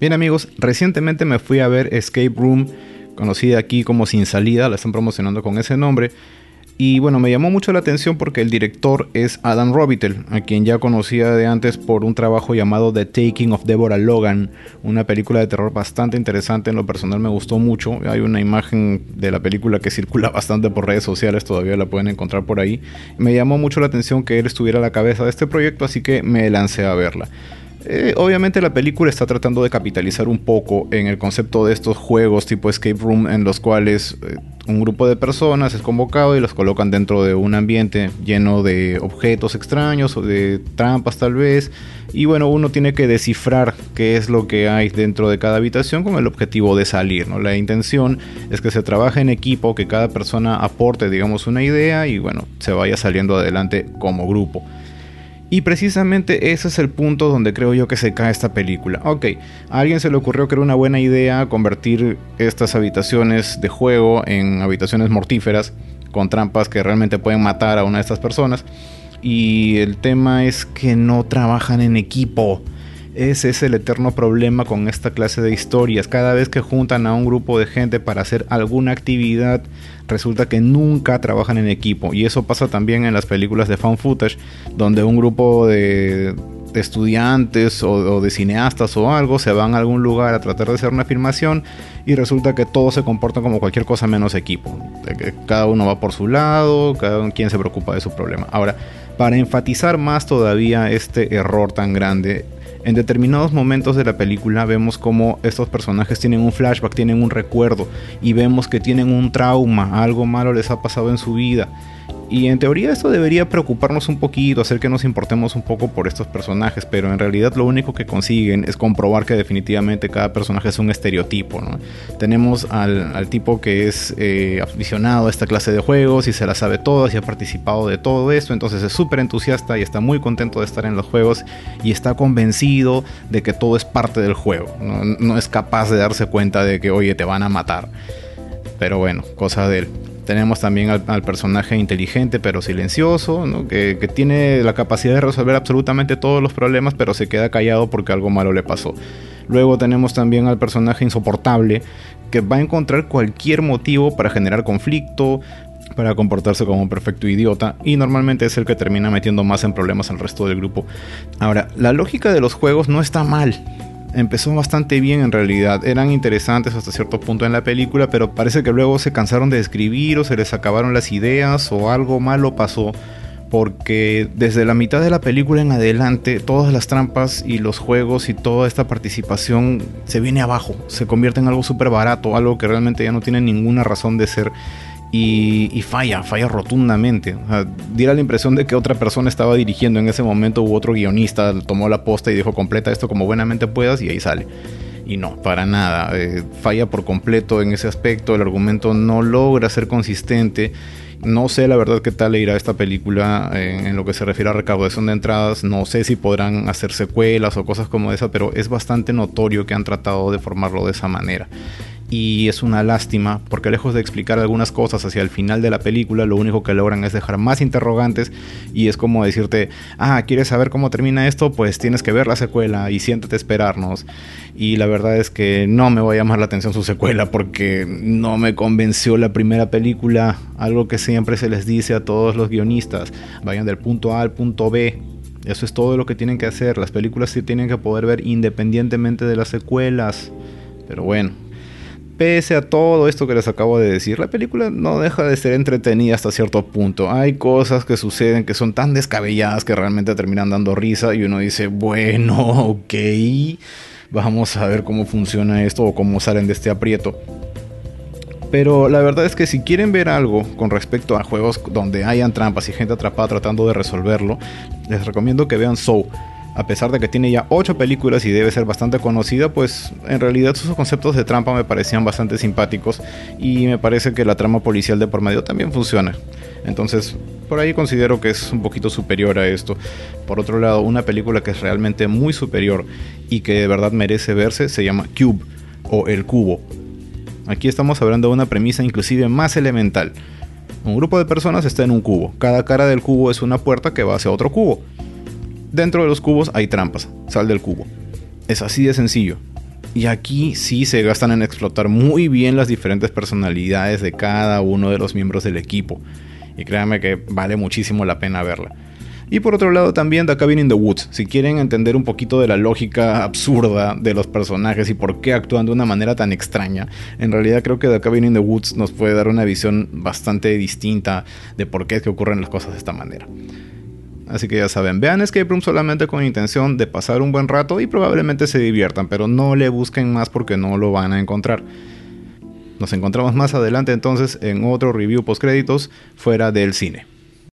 Bien amigos, recientemente me fui a ver Escape Room, conocida aquí como Sin Salida, la están promocionando con ese nombre. Y bueno, me llamó mucho la atención porque el director es Adam Robitel, a quien ya conocía de antes por un trabajo llamado The Taking of Deborah Logan, una película de terror bastante interesante, en lo personal me gustó mucho. Hay una imagen de la película que circula bastante por redes sociales, todavía la pueden encontrar por ahí. Me llamó mucho la atención que él estuviera a la cabeza de este proyecto, así que me lancé a verla. Eh, obviamente la película está tratando de capitalizar un poco en el concepto de estos juegos tipo escape room en los cuales eh, un grupo de personas es convocado y los colocan dentro de un ambiente lleno de objetos extraños o de trampas tal vez y bueno uno tiene que descifrar qué es lo que hay dentro de cada habitación con el objetivo de salir ¿no? la intención es que se trabaje en equipo que cada persona aporte digamos una idea y bueno se vaya saliendo adelante como grupo y precisamente ese es el punto donde creo yo que se cae esta película. Ok, a alguien se le ocurrió que era una buena idea convertir estas habitaciones de juego en habitaciones mortíferas con trampas que realmente pueden matar a una de estas personas. Y el tema es que no trabajan en equipo. Ese es el eterno problema con esta clase de historias. Cada vez que juntan a un grupo de gente para hacer alguna actividad, resulta que nunca trabajan en equipo. Y eso pasa también en las películas de fan footage, donde un grupo de, estudiantes o, de cineastas o algo se van a algún lugar a tratar de hacer una filmación y resulta que todos se comportan como cualquier cosa menos equipo. Cada uno va por su lado, cada quien se preocupa de su problema. Ahora, para enfatizar más todavía este error tan grande, en determinados momentos de la película vemos como estos personajes tienen un flashback, tienen un recuerdo y vemos que tienen un trauma, algo malo les ha pasado en su vida y en teoría esto debería preocuparnos un poquito, hacer que nos importemos un poco por estos personajes, pero en realidad lo único que consiguen es comprobar que definitivamente cada personaje es un estereotipo. Tenemos al, tipo que es eh, aficionado a esta clase de juegos y se la sabe todas y ha participado de todo esto, entonces es súper entusiasta y está muy contento de estar en los juegos y está convencido de que todo es parte del juego. No, no es capaz de darse cuenta de que, oye, te van a matar. Pero bueno, cosa de él. Tenemos también al, personaje inteligente pero silencioso, que, tiene la capacidad de resolver absolutamente todos los problemas, pero se queda callado porque algo malo le pasó. Luego tenemos también al personaje insoportable, que va a encontrar cualquier motivo para generar conflicto, para comportarse como un perfecto idiota y normalmente es el que termina metiendo más en problemas al resto del grupo. Ahora, la lógica de los juegos no está mal, empezó bastante bien en realidad. Eran interesantes hasta cierto punto en la película, pero parece que luego se cansaron de escribir o se les acabaron las ideas o algo malo pasó. Porque desde la mitad de la película en adelante, todas las trampas y los juegos y toda esta participación se viene abajo, se convierte en algo súper barato, algo que realmente ya no tiene ninguna razón de ser y, falla, falla rotundamente. diera la impresión de que otra persona estaba dirigiendo en ese momento u otro guionista tomó la posta y dijo completa esto como buenamente puedas y ahí sale. Y no, para nada. Eh, falla por completo en ese aspecto. El argumento no logra ser consistente. No sé la verdad qué tal irá esta película en, en, lo que se refiere a recaudación de entradas. No sé si podrán hacer secuelas o cosas como esa, pero es bastante notorio que han tratado de formarlo de esa manera y es una lástima porque lejos de explicar algunas cosas hacia el final de la película, lo único que logran es dejar más interrogantes y es como decirte, ah, ¿quieres saber cómo termina esto? Pues tienes que ver la secuela y siéntate esperarnos. Y la verdad es que no me va a llamar la atención su secuela porque no me convenció la primera película, algo que siempre se les dice a todos los guionistas, vayan del punto A al punto B. Eso es todo lo que tienen que hacer. Las películas sí tienen que poder ver independientemente de las secuelas. Pero bueno, pese a todo esto que les acabo de decir, la película no deja de ser entretenida hasta cierto punto. Hay cosas que suceden que son tan descabelladas que realmente terminan dando risa y uno dice, bueno, ok, vamos a ver cómo funciona esto o cómo salen de este aprieto. Pero la verdad es que si quieren ver algo con respecto a juegos donde hayan trampas y gente atrapada tratando de resolverlo, les recomiendo que vean Soul a pesar de que tiene ya 8 películas y debe ser bastante conocida, pues en realidad sus conceptos de trampa me parecían bastante simpáticos y me parece que la trama policial de por medio también funciona. Entonces, por ahí considero que es un poquito superior a esto. Por otro lado, una película que es realmente muy superior y que de verdad merece verse se llama Cube o El Cubo. Aquí estamos hablando de una premisa inclusive más elemental. Un grupo de personas está en un cubo. Cada cara del cubo es una puerta que va hacia otro cubo. Dentro de los cubos hay trampas, sal del cubo. Es así de sencillo. Y aquí sí se gastan en explotar muy bien las diferentes personalidades de cada uno de los miembros del equipo. Y créanme que vale muchísimo la pena verla. Y por otro lado también The Cabin in the Woods, si quieren entender un poquito de la lógica absurda de los personajes y por qué actúan de una manera tan extraña, en realidad creo que The Cabin in the Woods nos puede dar una visión bastante distinta de por qué es que ocurren las cosas de esta manera. Así que ya saben, vean Escape Room solamente con intención de pasar un buen rato y probablemente se diviertan, pero no le busquen más porque no lo van a encontrar. Nos encontramos más adelante entonces en otro review post créditos fuera del cine.